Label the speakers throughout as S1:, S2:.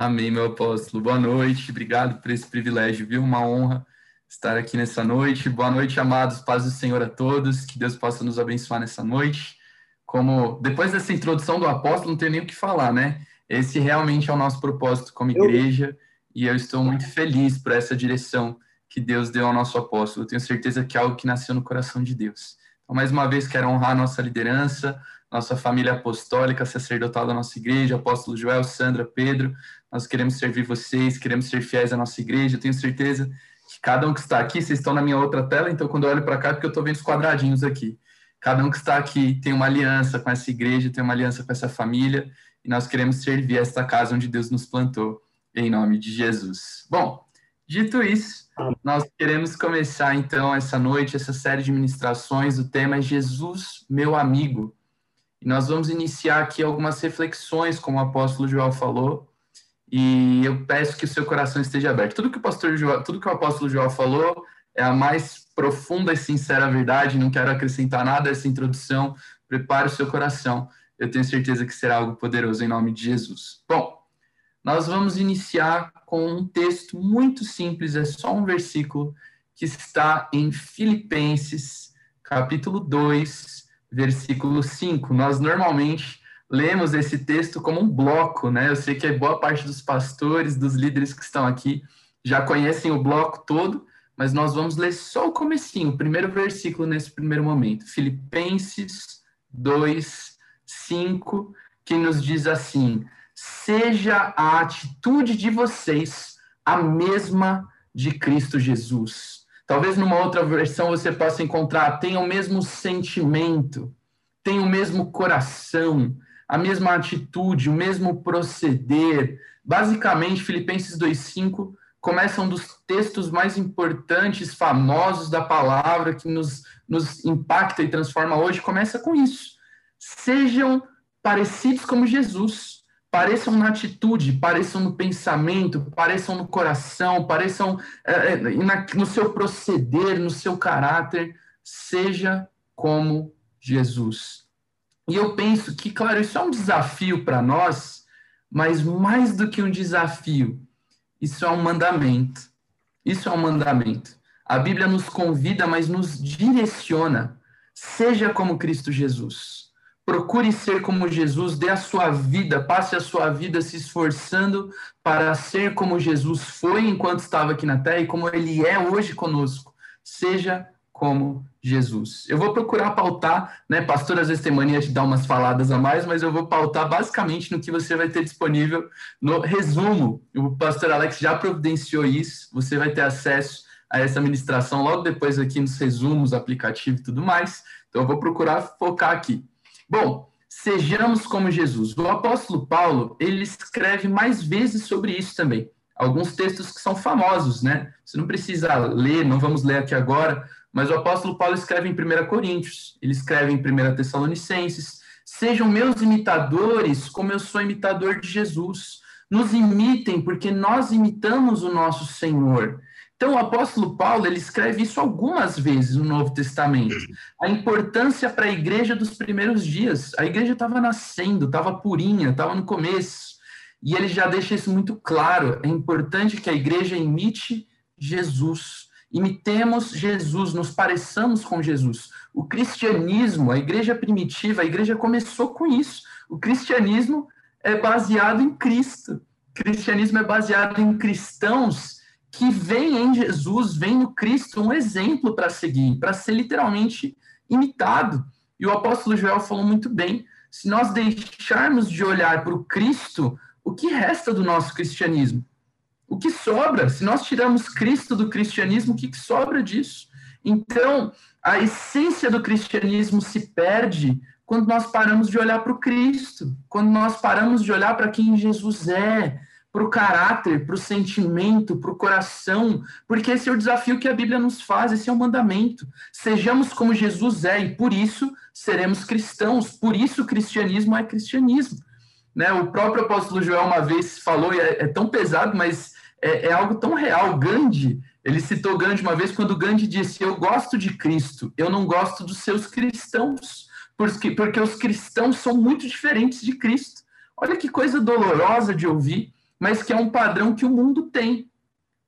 S1: Amém, meu apóstolo. Boa noite, obrigado por esse privilégio, viu? Uma honra estar aqui nessa noite. Boa noite, amados, paz do Senhor a todos, que Deus possa nos abençoar nessa noite. Como depois dessa introdução do apóstolo, não tem nem o que falar, né? Esse realmente é o nosso propósito como igreja e eu estou muito feliz por essa direção que Deus deu ao nosso apóstolo. Eu tenho certeza que é algo que nasceu no coração de Deus. Então, mais uma vez, quero honrar a nossa liderança, nossa família apostólica, sacerdotal da nossa igreja, apóstolo Joel, Sandra, Pedro, nós queremos servir vocês, queremos ser fiéis à nossa igreja. Eu tenho certeza que cada um que está aqui, vocês estão na minha outra tela, então quando eu olho para cá é porque eu estou vendo os quadradinhos aqui. Cada um que está aqui tem uma aliança com essa igreja, tem uma aliança com essa família, e nós queremos servir esta casa onde Deus nos plantou, em nome de Jesus. Bom, dito isso, nós queremos começar então essa noite, essa série de ministrações. O tema é Jesus, meu amigo. E nós vamos iniciar aqui algumas reflexões, como o apóstolo João falou, e eu peço que o seu coração esteja aberto. Tudo que o pastor João, tudo que o apóstolo João falou é a mais profunda e sincera verdade, não quero acrescentar nada a essa introdução. Prepare o seu coração. Eu tenho certeza que será algo poderoso em nome de Jesus. Bom, nós vamos iniciar com um texto muito simples, é só um versículo que está em Filipenses, capítulo 2, versículo 5. Nós normalmente lemos esse texto como um bloco, né? Eu sei que boa parte dos pastores, dos líderes que estão aqui, já conhecem o bloco todo, mas nós vamos ler só o comecinho, o primeiro versículo nesse primeiro momento. Filipenses 2, 5, que nos diz assim: Seja a atitude de vocês a mesma de Cristo Jesus. Talvez numa outra versão você possa encontrar, tenha o mesmo sentimento, tenha o mesmo coração, a mesma atitude, o mesmo proceder. Basicamente, Filipenses 2,5 começa um dos textos mais importantes, famosos da palavra, que nos, nos impacta e transforma hoje, começa com isso. Sejam parecidos como Jesus. Pareçam na atitude, pareçam no pensamento, pareçam no coração, pareçam é, na, no seu proceder, no seu caráter. Seja como Jesus. E eu penso que, claro, isso é um desafio para nós, mas mais do que um desafio, isso é um mandamento. Isso é um mandamento. A Bíblia nos convida, mas nos direciona. Seja como Cristo Jesus. Procure ser como Jesus, dê a sua vida, passe a sua vida se esforçando para ser como Jesus foi enquanto estava aqui na terra e como ele é hoje conosco. Seja como Jesus. Eu vou procurar pautar, né? Pastor às vezes tem mania de dar umas faladas a mais, mas eu vou pautar basicamente no que você vai ter disponível no resumo. O pastor Alex já providenciou isso, você vai ter acesso a essa ministração logo depois aqui nos resumos, aplicativo e tudo mais. Então eu vou procurar focar aqui. Bom, sejamos como Jesus. O apóstolo Paulo, ele escreve mais vezes sobre isso também. Alguns textos que são famosos, né? Você não precisa ler, não vamos ler aqui agora, mas o apóstolo Paulo escreve em 1 Coríntios, ele escreve em 1 Tessalonicenses: Sejam meus imitadores, como eu sou imitador de Jesus. Nos imitem, porque nós imitamos o nosso Senhor. Então, o apóstolo Paulo ele escreve isso algumas vezes no Novo Testamento. A importância para a igreja dos primeiros dias. A igreja estava nascendo, estava purinha, estava no começo. E ele já deixa isso muito claro. É importante que a igreja imite Jesus imitemos Jesus, nos pareçamos com Jesus. O cristianismo, a igreja primitiva, a igreja começou com isso. O cristianismo é baseado em Cristo. O cristianismo é baseado em cristãos que veem em Jesus, veem no Cristo um exemplo para seguir, para ser literalmente imitado. E o apóstolo Joel falou muito bem: se nós deixarmos de olhar para o Cristo, o que resta do nosso cristianismo? O que sobra? Se nós tiramos Cristo do cristianismo, o que, sobra disso? Então, a essência do cristianismo se perde quando nós paramos de olhar para o Cristo, quando nós paramos de olhar para quem Jesus é, para o caráter, para o sentimento, para o coração, porque esse é o desafio que a Bíblia nos faz, esse é o mandamento. Sejamos como Jesus é e por isso seremos cristãos, por isso o cristianismo é cristianismo. Né? O próprio apóstolo Joel uma vez falou, e é, é tão pesado, mas é, é algo tão real. Gandhi, ele citou Gandhi uma vez quando Gandhi disse: Eu gosto de Cristo, eu não gosto dos seus cristãos, porque, porque os cristãos são muito diferentes de Cristo. Olha que coisa dolorosa de ouvir. mas que é um padrão que o mundo tem.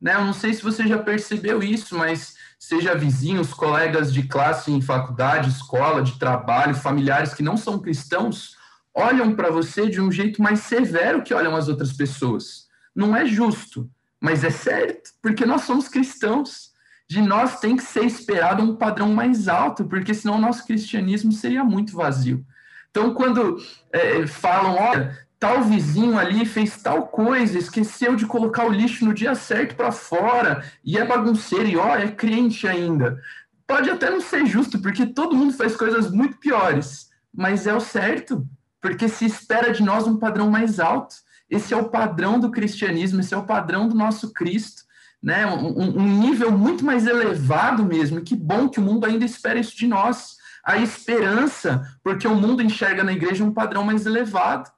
S1: Né? Eu não sei se você já percebeu isso, mas seja vizinhos, colegas de classe em faculdade, escola, de trabalho, familiares que não são cristãos, olham para você de um jeito mais severo que olham as outras pessoas. Não é justo, mas é certo, porque nós somos cristãos. De nós tem que ser esperado um padrão mais alto, porque senão o nosso cristianismo seria muito vazio. Então, quando é, falam, olha, tal vizinho ali fez tal coisa, esqueceu de colocar o lixo no dia certo para fora, e é bagunceiro, e ó, é crente ainda. Pode até não ser justo, porque todo mundo faz coisas muito piores, mas é o certo, porque se espera de nós um padrão mais alto. Esse é o padrão do cristianismo, esse é o padrão do nosso Cristo, né? Um, um nível muito mais elevado mesmo. E que bom que o mundo ainda espera isso de nós. A esperança, porque o mundo enxerga na igreja um padrão mais elevado.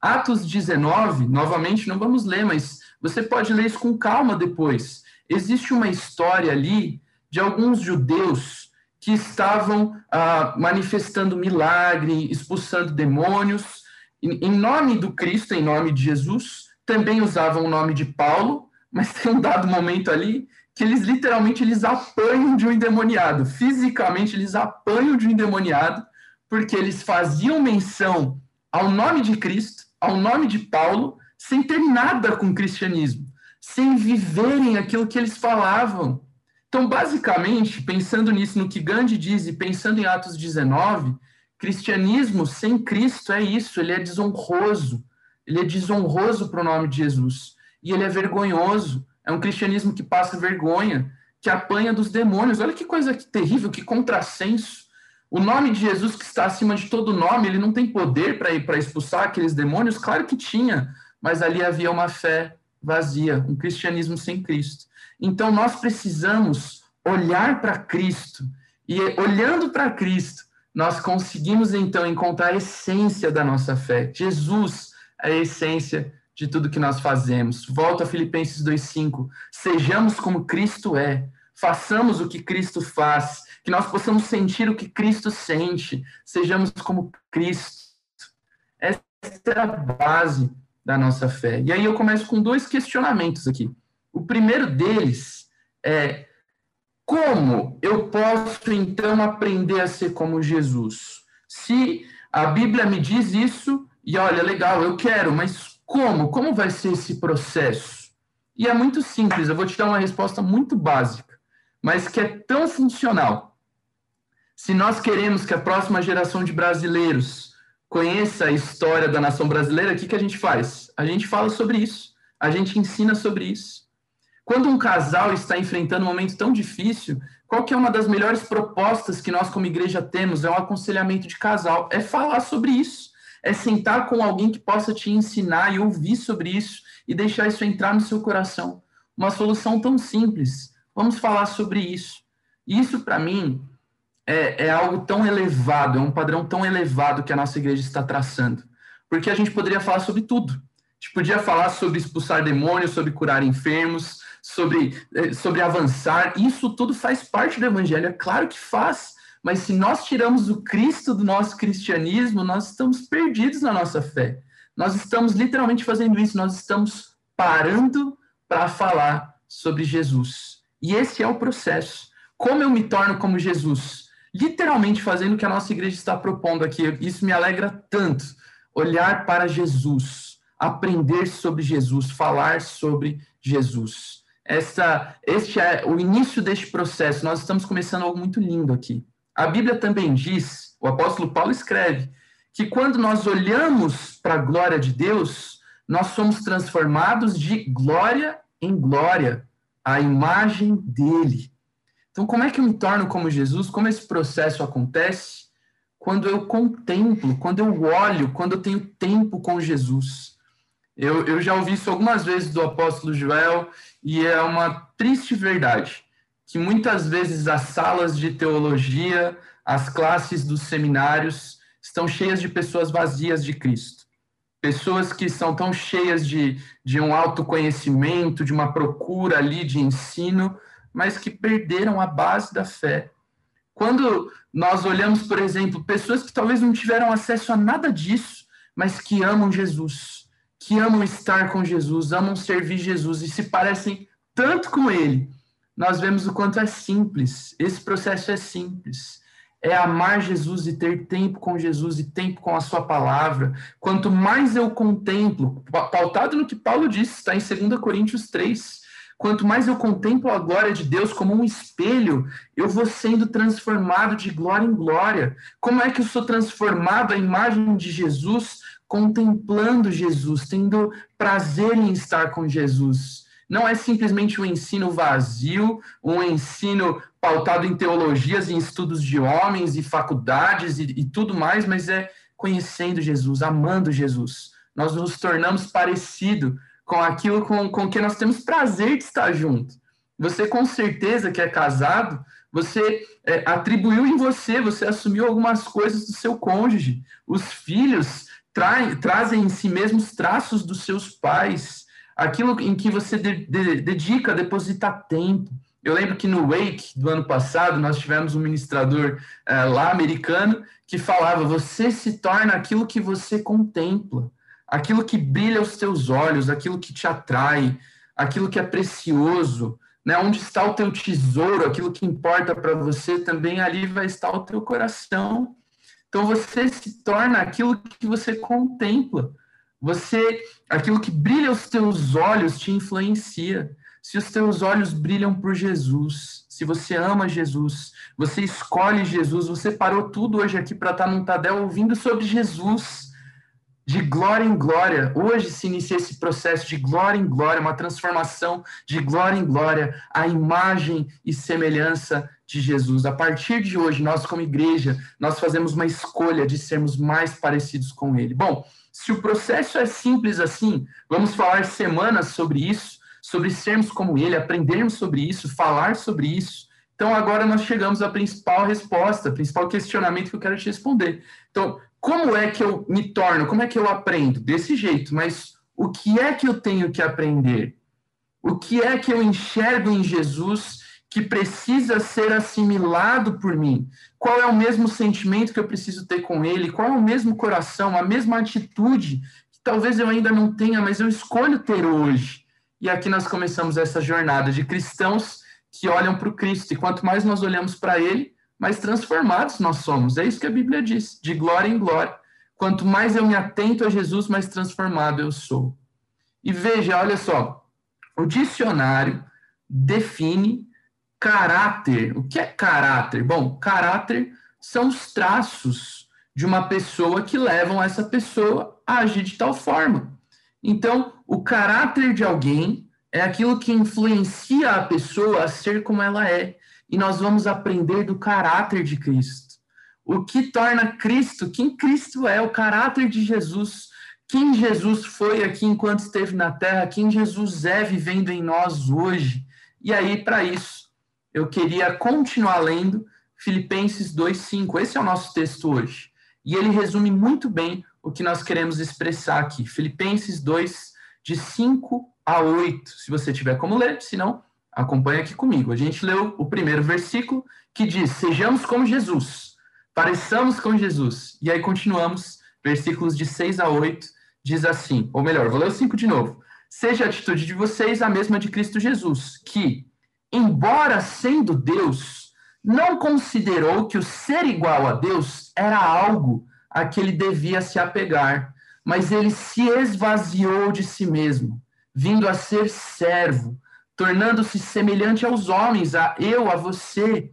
S1: Atos 19, novamente, não vamos ler, mas você pode ler isso com calma depois. Existe uma história ali de alguns judeus que estavam ah, manifestando milagre, expulsando demônios, em nome do Cristo, em nome de Jesus, também usavam o nome de Paulo, mas tem um dado momento ali que eles literalmente eles apanham de um endemoniado, fisicamente eles apanham de um endemoniado, porque eles faziam menção ao nome de Cristo, ao nome de Paulo, sem ter nada com o cristianismo, sem viverem aquilo que eles falavam. Então, basicamente, pensando nisso, no que Gandhi diz e pensando em Atos 19, Cristianismo sem Cristo é isso, ele é desonroso. Ele é desonroso para o nome de Jesus. E ele é vergonhoso. É um cristianismo que passa vergonha, que apanha dos demônios. Olha que coisa terrível, que contrassenso. O nome de Jesus, que está acima de todo nome, ele não tem poder para expulsar aqueles demônios? Claro que tinha, mas ali havia uma fé vazia, um cristianismo sem Cristo. Então nós precisamos olhar para Cristo e olhando para Cristo, nós conseguimos então encontrar a essência da nossa fé. Jesus é a essência de tudo que nós fazemos. Volta a Filipenses 2:5. Sejamos como Cristo é. Façamos o que Cristo faz, que nós possamos sentir o que Cristo sente. Sejamos como Cristo. Essa é a base da nossa fé. E aí eu começo com dois questionamentos aqui. O primeiro deles é como eu posso então aprender a ser como Jesus? Se a Bíblia me diz isso, e olha, legal, eu quero, mas como? Como vai ser esse processo? E é muito simples, eu vou te dar uma resposta muito básica, mas que é tão funcional. Se nós queremos que a próxima geração de brasileiros conheça a história da nação brasileira, o que, que a gente faz? A gente fala sobre isso, a gente ensina sobre isso. Quando um casal está enfrentando um momento tão difícil, qual que é uma das melhores propostas que nós como igreja temos? É um aconselhamento de casal, é falar sobre isso, é sentar com alguém que possa te ensinar e ouvir sobre isso e deixar isso entrar no seu coração. Uma solução tão simples. Vamos falar sobre isso. Isso para mim é, é algo tão elevado, é um padrão tão elevado que a nossa igreja está traçando, porque a gente poderia falar sobre tudo. A gente podia falar sobre expulsar demônios, sobre curar enfermos, sobre, eh, sobre avançar, isso tudo faz parte do evangelho, é claro que faz, mas se nós tiramos o Cristo do nosso cristianismo, nós estamos perdidos na nossa fé. Nós estamos literalmente fazendo isso, nós estamos parando para falar sobre Jesus. E esse é o processo. Como eu me torno como Jesus? Literalmente fazendo o que a nossa igreja está propondo aqui. Isso me alegra tanto. Olhar para Jesus, aprender sobre Jesus, falar sobre Jesus essa, este é o início deste processo. Nós estamos começando algo muito lindo aqui. A Bíblia também diz, o apóstolo Paulo escreve, que quando nós olhamos para a glória de Deus, nós somos transformados de glória em glória, a imagem dele. Então, como é que eu me torno como Jesus? Como esse processo acontece? Quando eu contemplo, quando eu olho, quando eu tenho tempo com Jesus. Eu, eu já ouvi isso algumas vezes do apóstolo Joel, e é uma triste verdade que muitas vezes as salas de teologia, as classes dos seminários estão cheias de pessoas vazias de Cristo. Pessoas que são tão cheias de, de um autoconhecimento, de uma procura ali de ensino, mas que perderam a base da fé. Quando nós olhamos, por exemplo, pessoas que talvez não tiveram acesso a nada disso, mas que amam Jesus, que amam estar com Jesus, amam servir Jesus e se parecem tanto com Ele, nós vemos o quanto é simples. Esse processo é simples. É amar Jesus e ter tempo com Jesus e tempo com a Sua palavra. Quanto mais eu contemplo, pautado no que Paulo disse, está em 2 Coríntios 3. Quanto mais eu contemplo a glória de Deus como um espelho, eu vou sendo transformado de glória em glória. Como é que eu sou transformado à imagem de Jesus? Contemplando Jesus, tendo prazer em estar com Jesus. Não é simplesmente um ensino vazio, um ensino pautado em teologias, em estudos de homens e faculdades e, e tudo mais, mas é conhecendo Jesus, amando Jesus. Nós nos tornamos parecido com aquilo com, com que nós temos prazer de estar junto. Você, com certeza, que é casado, você é, atribuiu em você, você assumiu algumas coisas do seu cônjuge. Os filhos tra trazem em si mesmos traços dos seus pais, aquilo em que você de, de, dedica, deposita tempo. Eu lembro que no Wake do ano passado, nós tivemos um ministrador é, lá americano que falava: você se torna aquilo que você contempla aquilo que brilha aos teus olhos, aquilo que te atrai, aquilo que é precioso, né? Onde está o teu tesouro, aquilo que importa para você, também ali vai estar o teu coração. Então você se torna aquilo que você contempla. Você, aquilo que brilha aos teus olhos te influencia. Se os teus olhos brilham por Jesus, se você ama Jesus, você escolhe Jesus, você parou tudo hoje aqui para estar num Tadel ouvindo sobre Jesus de glória em glória. Hoje se inicia esse processo de glória em glória, uma transformação de glória em glória, a imagem e semelhança de Jesus. A partir de hoje, nós como igreja, nós fazemos uma escolha de sermos mais parecidos com ele. Bom, se o processo é simples assim, vamos falar semanas sobre isso, sobre sermos como ele, aprendermos sobre isso, falar sobre isso. Então agora nós chegamos à principal resposta, principal questionamento que eu quero te responder. Então, como é que eu me torno? Como é que eu aprendo? Desse jeito, mas o que é que eu tenho que aprender? O que é que eu enxergo em Jesus que precisa ser assimilado por mim? Qual é o mesmo sentimento que eu preciso ter com ele? Qual é o mesmo coração, a mesma atitude que talvez eu ainda não tenha, mas eu escolho ter hoje? E aqui nós começamos essa jornada de cristãos que olham para o Cristo, e quanto mais nós olhamos para ele, mais transformados nós somos. É isso que a Bíblia diz, de glória em glória. Quanto mais eu me atento a Jesus, mais transformado eu sou. E veja, olha só, o dicionário define caráter. O que é caráter? Bom, caráter são os traços de uma pessoa que levam essa pessoa a agir de tal forma. Então, o caráter de alguém é aquilo que influencia a pessoa a ser como ela é e nós vamos aprender do caráter de Cristo. O que torna Cristo, quem Cristo é, o caráter de Jesus, quem Jesus foi aqui enquanto esteve na terra, quem Jesus é vivendo em nós hoje. E aí, para isso, eu queria continuar lendo Filipenses 2,5. Esse é o nosso texto hoje. E ele resume muito bem o que nós queremos expressar aqui. Filipenses 2, de 5 a 8. Se você tiver como ler, se não, Acompanhe aqui comigo. A gente leu o primeiro versículo que diz: Sejamos como Jesus, pareçamos com Jesus. E aí continuamos, versículos de 6 a 8, diz assim: ou melhor, vou ler o 5 de novo. Seja a atitude de vocês a mesma de Cristo Jesus, que, embora sendo Deus, não considerou que o ser igual a Deus era algo a que ele devia se apegar, mas ele se esvaziou de si mesmo, vindo a ser servo tornando-se semelhante aos homens, a eu, a você.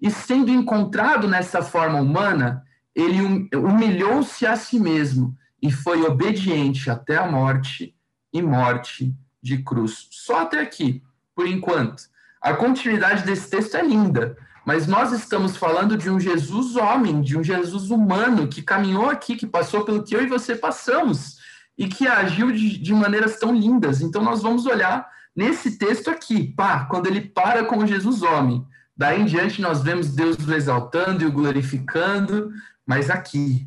S1: E sendo encontrado nessa forma humana, ele hum, humilhou-se a si mesmo e foi obediente até a morte e morte de cruz. Só até aqui, por enquanto. A continuidade desse texto é linda, mas nós estamos falando de um Jesus homem, de um Jesus humano que caminhou aqui, que passou pelo que eu e você passamos e que agiu de, de maneiras tão lindas. Então nós vamos olhar Nesse texto aqui, pá, quando ele para com Jesus homem, daí em diante nós vemos Deus o exaltando e o glorificando, mas aqui,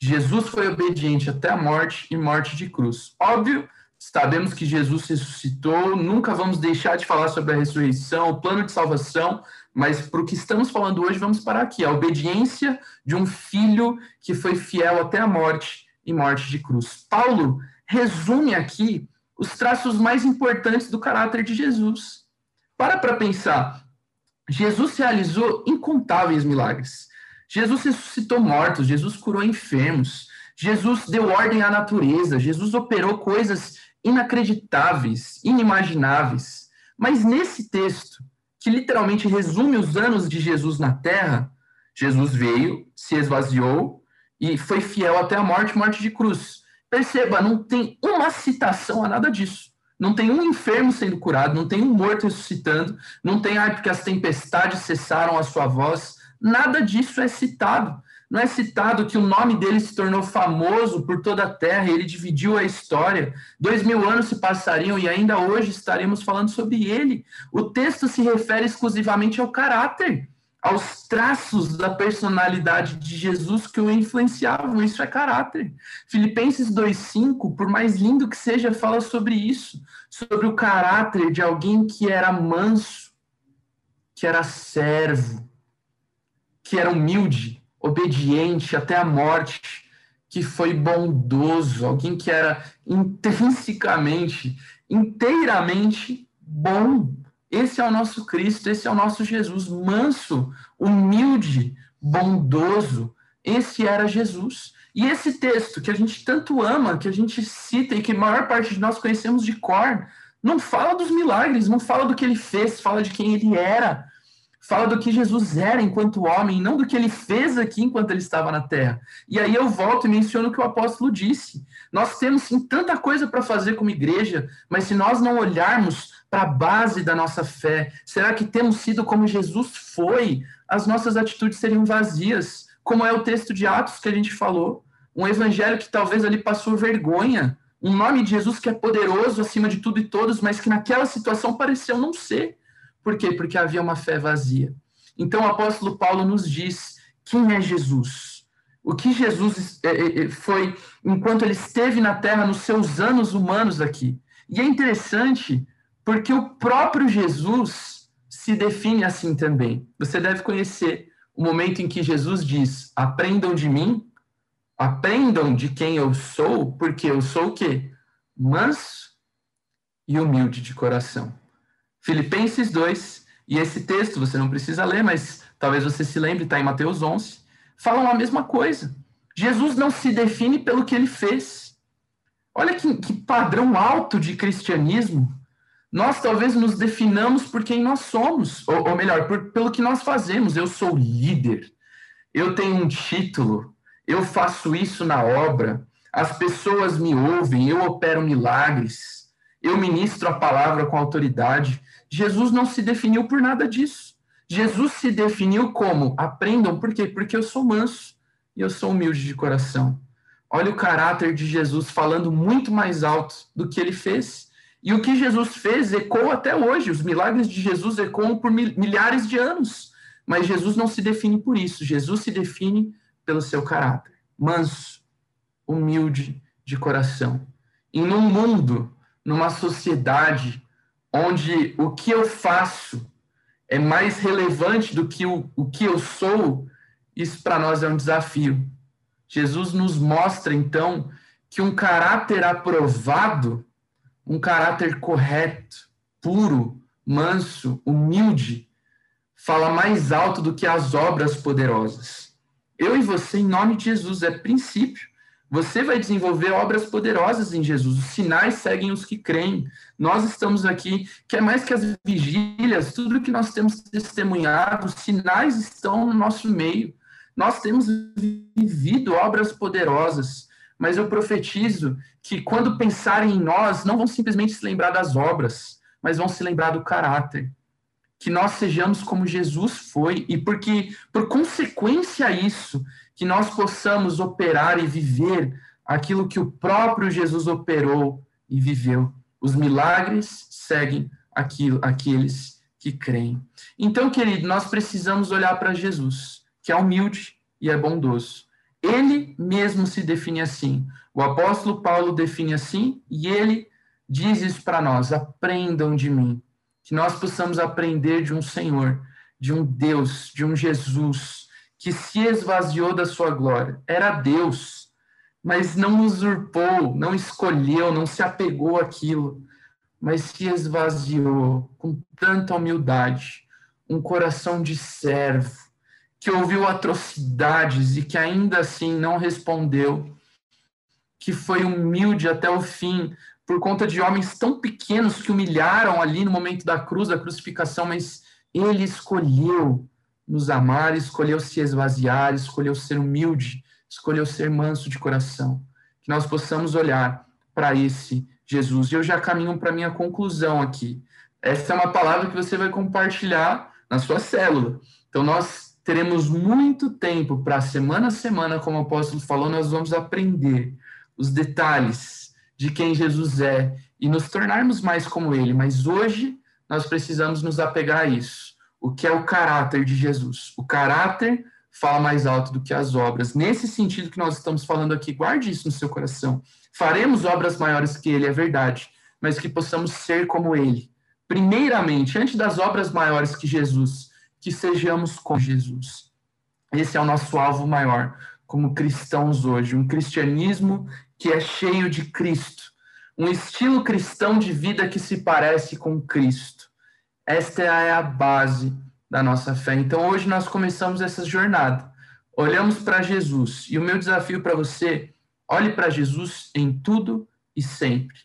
S1: Jesus foi obediente até a morte e morte de cruz. Óbvio, sabemos que Jesus ressuscitou, nunca vamos deixar de falar sobre a ressurreição, o plano de salvação, mas para o que estamos falando hoje, vamos parar aqui. A obediência de um filho que foi fiel até a morte e morte de cruz. Paulo resume aqui os traços mais importantes do caráter de Jesus. Para para pensar. Jesus realizou incontáveis milagres. Jesus ressuscitou mortos, Jesus curou enfermos, Jesus deu ordem à natureza, Jesus operou coisas inacreditáveis, inimagináveis. Mas nesse texto, que literalmente resume os anos de Jesus na terra, Jesus veio, se esvaziou e foi fiel até a morte morte de cruz. Perceba, não tem uma citação a nada disso. Não tem um enfermo sendo curado, não tem um morto ressuscitando, não tem, ah, porque as tempestades cessaram a sua voz. Nada disso é citado. Não é citado que o nome dele se tornou famoso por toda a terra, ele dividiu a história. Dois mil anos se passariam e ainda hoje estaremos falando sobre ele. O texto se refere exclusivamente ao caráter, aos traços da personalidade de Jesus que o influenciavam. Isso é caráter. Filipenses 2,5, por mais lindo que seja, fala sobre isso, sobre o caráter de alguém que era manso, que era servo, que era humilde obediente até a morte, que foi bondoso, alguém que era intrinsecamente, inteiramente bom. Esse é o nosso Cristo, esse é o nosso Jesus, manso, humilde, bondoso. Esse era Jesus. E esse texto que a gente tanto ama, que a gente cita e que a maior parte de nós conhecemos de cor, não fala dos milagres, não fala do que ele fez, fala de quem ele era fala do que Jesus era enquanto homem, não do que ele fez aqui enquanto ele estava na terra. E aí eu volto e menciono o que o apóstolo disse. Nós temos sim tanta coisa para fazer como igreja, mas se nós não olharmos para a base da nossa fé, será que temos sido como Jesus foi? As nossas atitudes seriam vazias, como é o texto de Atos que a gente falou, um evangelho que talvez ali passou vergonha, um nome de Jesus que é poderoso acima de tudo e todos, mas que naquela situação pareceu não ser. Por quê? Porque havia uma fé vazia. Então o apóstolo Paulo nos diz quem é Jesus. O que Jesus é, é, é, foi enquanto ele esteve na terra nos seus anos humanos aqui. E é interessante porque o próprio Jesus se define assim também. Você deve conhecer o momento em que Jesus diz: "Aprendam de mim, aprendam de quem eu sou, porque eu sou o quê? Manso e humilde de coração." Filipenses 2, e esse texto você não precisa ler, mas talvez você se lembre, está em Mateus 11, falam a mesma coisa. Jesus não se define pelo que ele fez. Olha que, que padrão alto de cristianismo. Nós talvez nos definamos por quem nós somos, ou, ou melhor, por, pelo que nós fazemos. Eu sou líder, eu tenho um título, eu faço isso na obra, as pessoas me ouvem, eu opero milagres, eu ministro a palavra com autoridade. Jesus não se definiu por nada disso. Jesus se definiu como aprendam, por quê? Porque eu sou manso e eu sou humilde de coração. Olha o caráter de Jesus falando muito mais alto do que ele fez. E o que Jesus fez ecoa até hoje. Os milagres de Jesus ecoam por milhares de anos. Mas Jesus não se define por isso. Jesus se define pelo seu caráter. Manso, humilde de coração. E num mundo, numa sociedade onde o que eu faço é mais relevante do que o, o que eu sou, isso para nós é um desafio. Jesus nos mostra, então, que um caráter aprovado, um caráter correto, puro, manso, humilde, fala mais alto do que as obras poderosas. Eu e você, em nome de Jesus, é princípio. Você vai desenvolver obras poderosas em Jesus. Os sinais seguem os que creem. Nós estamos aqui, que é mais que as vigílias, tudo que nós temos testemunhado, os sinais estão no nosso meio. Nós temos vivido obras poderosas, mas eu profetizo que quando pensarem em nós, não vão simplesmente se lembrar das obras, mas vão se lembrar do caráter. Que nós sejamos como Jesus foi, e porque, por consequência a isso, que nós possamos operar e viver aquilo que o próprio Jesus operou e viveu. Os milagres seguem aquilo, aqueles que creem. Então, querido, nós precisamos olhar para Jesus, que é humilde e é bondoso. Ele mesmo se define assim. O apóstolo Paulo define assim e ele diz isso para nós: aprendam de mim. Que nós possamos aprender de um Senhor, de um Deus, de um Jesus que se esvaziou da sua glória. Era Deus, mas não usurpou, não escolheu, não se apegou àquilo, mas se esvaziou com tanta humildade, um coração de servo, que ouviu atrocidades e que ainda assim não respondeu, que foi humilde até o fim, por conta de homens tão pequenos que humilharam ali no momento da cruz, da crucificação, mas ele escolheu nos amar, escolheu se esvaziar, escolheu ser humilde, escolheu ser manso de coração. Que nós possamos olhar para esse Jesus. E eu já caminho para minha conclusão aqui. Essa é uma palavra que você vai compartilhar na sua célula. Então nós teremos muito tempo para semana a semana, como o apóstolo falou, nós vamos aprender os detalhes de quem Jesus é e nos tornarmos mais como ele. Mas hoje nós precisamos nos apegar a isso. O que é o caráter de Jesus? O caráter fala mais alto do que as obras. Nesse sentido que nós estamos falando aqui, guarde isso no seu coração. Faremos obras maiores que ele, é verdade, mas que possamos ser como ele. Primeiramente, antes das obras maiores que Jesus, que sejamos como Jesus. Esse é o nosso alvo maior como cristãos hoje, um cristianismo que é cheio de Cristo, um estilo cristão de vida que se parece com Cristo. Esta é a base da nossa fé. Então hoje nós começamos essa jornada. Olhamos para Jesus e o meu desafio para você, olhe para Jesus em tudo e sempre.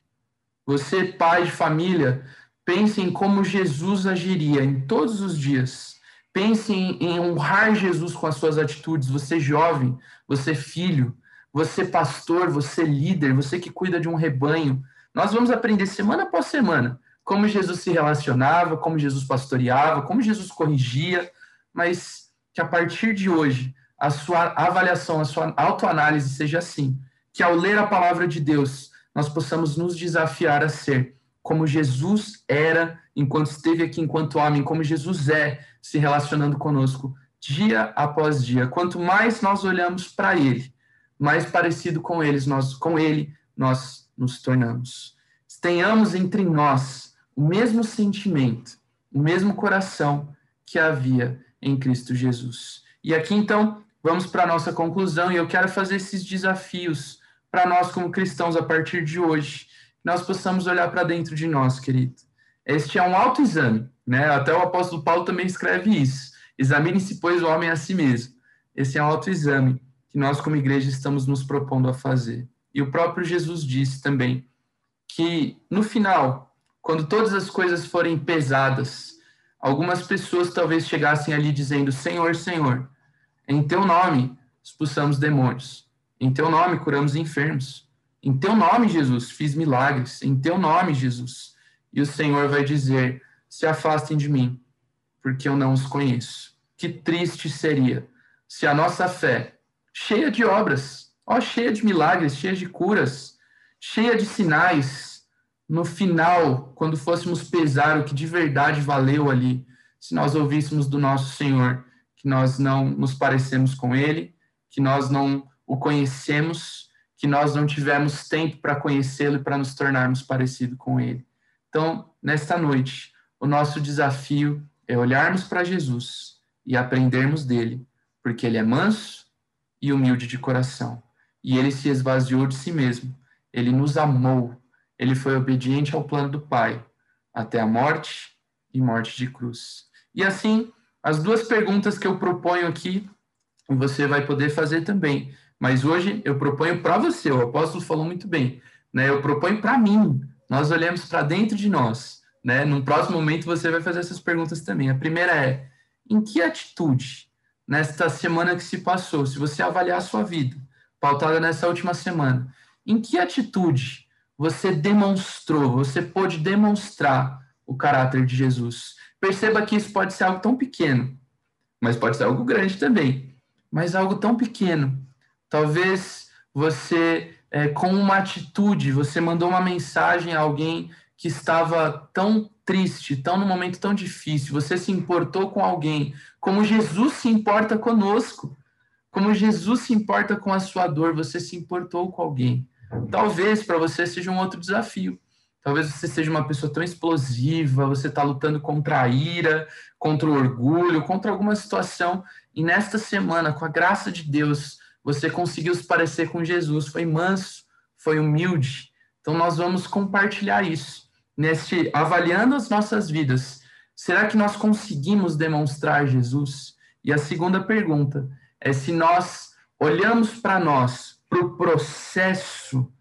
S1: Você, pai de família, pense em como Jesus agiria em todos os dias. Pense em, em honrar Jesus com as suas atitudes. Você jovem, você filho, você pastor, você líder, você que cuida de um rebanho. Nós vamos aprender semana após semana como Jesus se relacionava, como Jesus pastoreava, como Jesus corrigia, mas que a partir de hoje a sua avaliação, a sua autoanálise seja assim, que ao ler a palavra de Deus, nós possamos nos desafiar a ser como Jesus era enquanto esteve aqui enquanto homem, como Jesus é se relacionando conosco dia após dia. Quanto mais nós olhamos para ele, mais parecido com eles, nós com ele nós nos tornamos. Tenhamos entre nós o mesmo sentimento, o mesmo coração que havia em Cristo Jesus. E aqui então, vamos para a nossa conclusão e eu quero fazer esses desafios para nós como cristãos a partir de hoje. Nós possamos olhar para dentro de nós, querido. Este é um autoexame, né? Até o apóstolo Paulo também escreve isso. Examine-se, pois, o homem a si mesmo. Esse é um autoexame que nós, como igreja, estamos nos propondo a fazer. E o próprio Jesus disse também que, no final, quando todas as coisas forem pesadas, algumas pessoas talvez chegassem ali dizendo: Senhor, Senhor, em teu nome expulsamos demônios, em teu nome curamos enfermos, em teu nome, Jesus, fiz milagres, em teu nome, Jesus. E o Senhor vai dizer: Se afastem de mim, porque eu não os conheço. Que triste seria se a nossa fé, cheia de obras, ó, cheia de milagres, cheia de curas, cheia de sinais, no final, quando fôssemos pesar o que de verdade valeu ali, se nós ouvíssemos do nosso Senhor que nós não nos parecemos com Ele, que nós não o conhecemos, que nós não tivemos tempo para conhecê-lo e para nos tornarmos parecido com Ele. Então, nesta noite, o nosso desafio é olharmos para Jesus e aprendermos dele, porque ele é manso e humilde de coração. E ele se esvaziou de si mesmo. Ele nos amou ele foi obediente ao plano do Pai, até a morte e morte de cruz. E assim, as duas perguntas que eu proponho aqui, você vai poder fazer também. Mas hoje eu proponho para você, o apóstolo falou muito bem, né? Eu proponho para mim. Nós olhamos para dentro de nós, né? No próximo momento você vai fazer essas perguntas também. A primeira é: em que atitude nesta semana que se passou, se você avaliar a sua vida, pautada nessa última semana, em que atitude você demonstrou, você pôde demonstrar o caráter de Jesus. Perceba que isso pode ser algo tão pequeno, mas pode ser algo grande também. Mas algo tão pequeno. Talvez você, é, com uma atitude, você mandou uma mensagem a alguém que estava tão triste, tão num momento tão difícil, você se importou com alguém, como Jesus se importa conosco, como Jesus se importa com a sua dor, você se importou com alguém. Talvez para você seja um outro desafio. Talvez você seja uma pessoa tão explosiva, você está lutando contra a ira, contra o orgulho, contra alguma situação. E nesta semana, com a graça de Deus, você conseguiu se parecer com Jesus, foi manso, foi humilde. Então nós vamos compartilhar isso neste avaliando as nossas vidas. Será que nós conseguimos demonstrar Jesus? E a segunda pergunta é se nós olhamos para nós, para o processo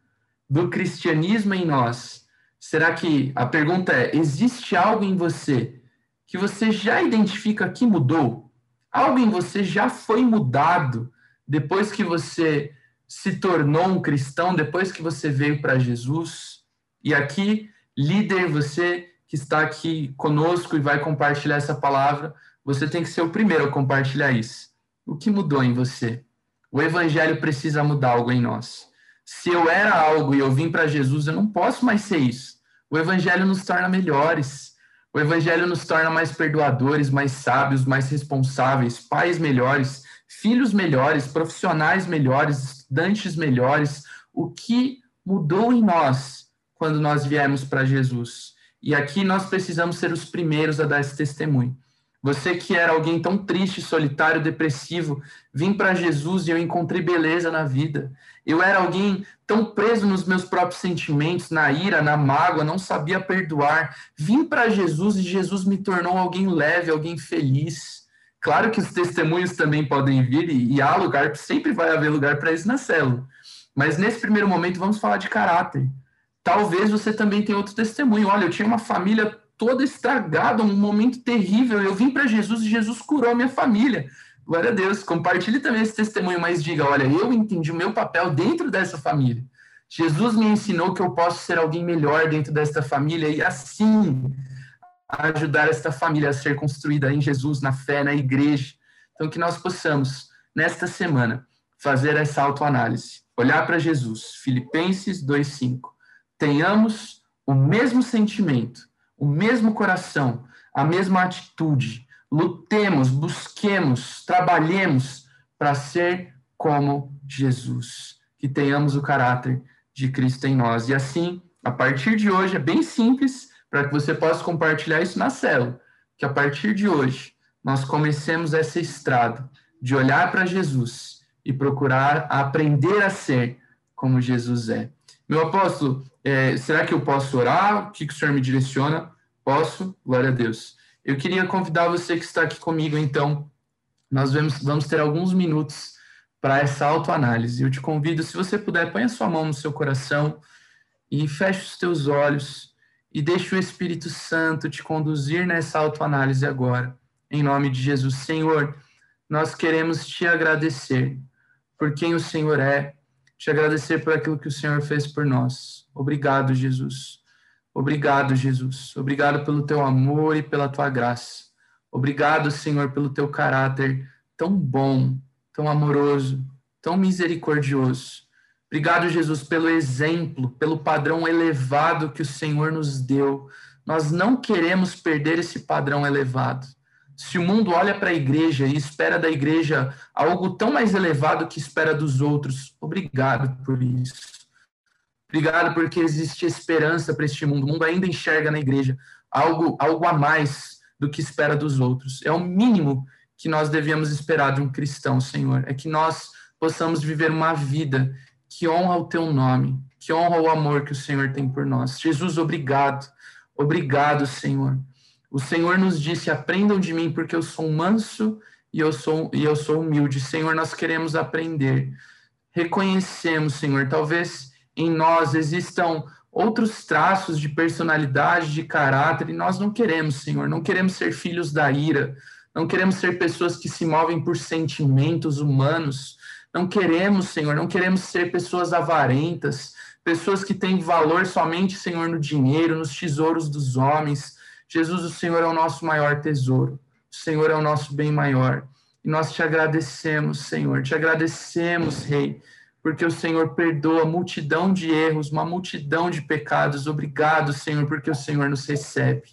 S1: do cristianismo em nós. Será que a pergunta é: existe algo em você que você já identifica que mudou? Algo em você já foi mudado depois que você se tornou um cristão, depois que você veio para Jesus? E aqui, líder, você que está aqui conosco e vai compartilhar essa palavra, você tem que ser o primeiro a compartilhar isso. O que mudou em você? O evangelho precisa mudar algo em nós. Se eu era algo e eu vim para Jesus, eu não posso mais ser isso. O evangelho nos torna melhores. O evangelho nos torna mais perdoadores, mais sábios, mais responsáveis, pais melhores, filhos melhores, profissionais melhores, estudantes melhores. O que mudou em nós quando nós viemos para Jesus? E aqui nós precisamos ser os primeiros a dar esse testemunho. Você que era alguém tão triste, solitário, depressivo, vim para Jesus e eu encontrei beleza na vida. Eu era alguém tão preso nos meus próprios sentimentos, na ira, na mágoa, não sabia perdoar. Vim para Jesus e Jesus me tornou alguém leve, alguém feliz. Claro que os testemunhos também podem vir e, e há lugar, sempre vai haver lugar para isso na célula. Mas nesse primeiro momento vamos falar de caráter. Talvez você também tenha outro testemunho. Olha, eu tinha uma família toda estragada, um momento terrível. Eu vim para Jesus e Jesus curou a minha família. Glória a Deus. Compartilhe também esse testemunho, mas diga: olha, eu entendi o meu papel dentro dessa família. Jesus me ensinou que eu posso ser alguém melhor dentro desta família e assim ajudar esta família a ser construída em Jesus, na fé, na igreja. Então, que nós possamos, nesta semana, fazer essa autoanálise, olhar para Jesus. Filipenses 2,5. Tenhamos o mesmo sentimento, o mesmo coração, a mesma atitude. Lutemos, busquemos, trabalhemos para ser como Jesus. Que tenhamos o caráter de Cristo em nós. E assim, a partir de hoje, é bem simples, para que você possa compartilhar isso na célula. Que a partir de hoje, nós comecemos essa estrada de olhar para Jesus e procurar aprender a ser como Jesus é. Meu apóstolo, é, será que eu posso orar? O que, que o senhor me direciona? Posso? Glória a Deus. Eu queria convidar você que está aqui comigo, então, nós vamos, vamos ter alguns minutos para essa autoanálise. Eu te convido, se você puder, põe a sua mão no seu coração e feche os teus olhos e deixe o Espírito Santo te conduzir nessa autoanálise agora. Em nome de Jesus, Senhor, nós queremos te agradecer por quem o Senhor é, te agradecer por aquilo que o Senhor fez por nós. Obrigado, Jesus. Obrigado, Jesus. Obrigado pelo teu amor e pela tua graça. Obrigado, Senhor, pelo teu caráter tão bom, tão amoroso, tão misericordioso. Obrigado, Jesus, pelo exemplo, pelo padrão elevado que o Senhor nos deu. Nós não queremos perder esse padrão elevado. Se o mundo olha para a igreja e espera da igreja algo tão mais elevado que espera dos outros, obrigado por isso. Obrigado porque existe esperança para este mundo. O mundo ainda enxerga na igreja algo, algo a mais do que espera dos outros. É o mínimo que nós devemos esperar de um cristão, Senhor. É que nós possamos viver uma vida que honra o teu nome, que honra o amor que o Senhor tem por nós. Jesus, obrigado. Obrigado, Senhor. O Senhor nos disse: aprendam de mim, porque eu sou manso e eu sou, e eu sou humilde. Senhor, nós queremos aprender. Reconhecemos, Senhor, talvez em nós existam outros traços de personalidade, de caráter, e nós não queremos, Senhor, não queremos ser filhos da ira, não queremos ser pessoas que se movem por sentimentos humanos, não queremos, Senhor, não queremos ser pessoas avarentas, pessoas que têm valor somente, Senhor, no dinheiro, nos tesouros dos homens. Jesus, o Senhor é o nosso maior tesouro, o Senhor é o nosso bem maior. E nós te agradecemos, Senhor, te agradecemos, Rei, porque o Senhor perdoa multidão de erros, uma multidão de pecados. Obrigado, Senhor, porque o Senhor nos recebe.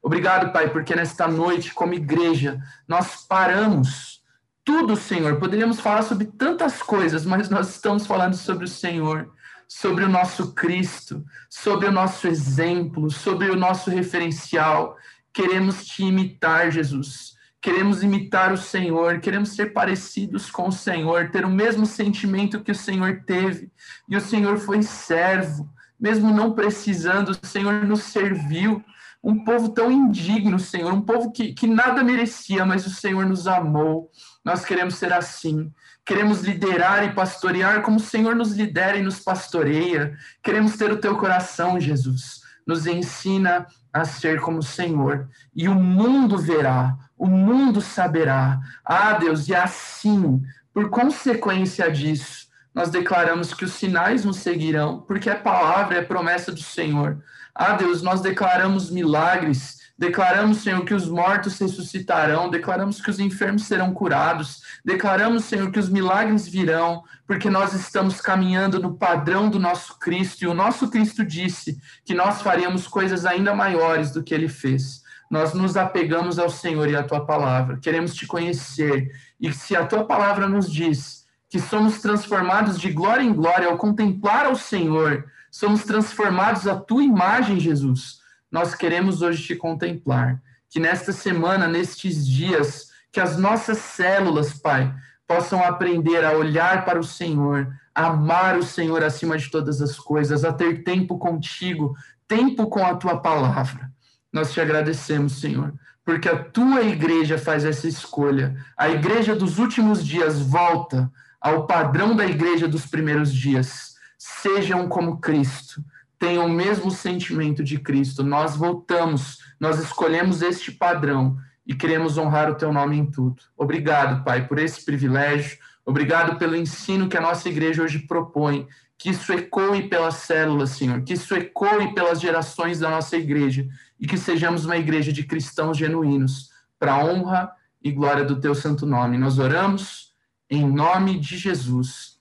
S1: Obrigado, Pai, porque nesta noite, como igreja, nós paramos tudo, Senhor. Poderíamos falar sobre tantas coisas, mas nós estamos falando sobre o Senhor sobre o nosso Cristo, sobre o nosso exemplo, sobre o nosso referencial. Queremos te imitar, Jesus. queremos imitar o Senhor, queremos ser parecidos com o Senhor, ter o mesmo sentimento que o Senhor teve. E o Senhor foi servo, mesmo não precisando, o Senhor nos serviu. Um povo tão indigno, Senhor, um povo que, que nada merecia, mas o Senhor nos amou. Nós queremos ser assim. Queremos liderar e pastorear como o Senhor nos lidera e nos pastoreia. Queremos ter o teu coração, Jesus. Nos ensina a ser como o Senhor. E o mundo verá, o mundo saberá. Ah, Deus, e assim, por consequência disso, nós declaramos que os sinais nos seguirão, porque a palavra é promessa do Senhor. Ah, Deus, nós declaramos milagres, declaramos, Senhor, que os mortos ressuscitarão, declaramos que os enfermos serão curados, declaramos, Senhor, que os milagres virão, porque nós estamos caminhando no padrão do nosso Cristo, e o nosso Cristo disse que nós faríamos coisas ainda maiores do que ele fez. Nós nos apegamos ao Senhor e à tua palavra, queremos te conhecer, e se a tua palavra nos diz que somos transformados de glória em glória ao contemplar ao Senhor, somos transformados à tua imagem, Jesus. Nós queremos hoje te contemplar. Que nesta semana, nestes dias, que as nossas células, Pai, possam aprender a olhar para o Senhor, a amar o Senhor acima de todas as coisas, a ter tempo contigo, tempo com a tua palavra. Nós te agradecemos, Senhor, porque a tua igreja faz essa escolha. A igreja dos últimos dias volta ao padrão da igreja dos primeiros dias sejam como Cristo, tenham o mesmo sentimento de Cristo. Nós voltamos, nós escolhemos este padrão e queremos honrar o teu nome em tudo. Obrigado, Pai, por esse privilégio. Obrigado pelo ensino que a nossa igreja hoje propõe. Que isso ecoe pelas células, Senhor. Que isso ecoe pelas gerações da nossa igreja. E que sejamos uma igreja de cristãos genuínos, para a honra e glória do teu santo nome. Nós oramos em nome de Jesus.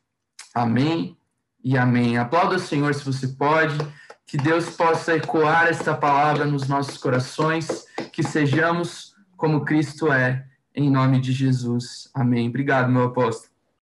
S1: Amém e amém. Aplauda o Senhor se você pode. Que Deus possa ecoar esta palavra nos nossos corações, que sejamos como Cristo é, em nome de Jesus. Amém. Obrigado, meu apóstolo.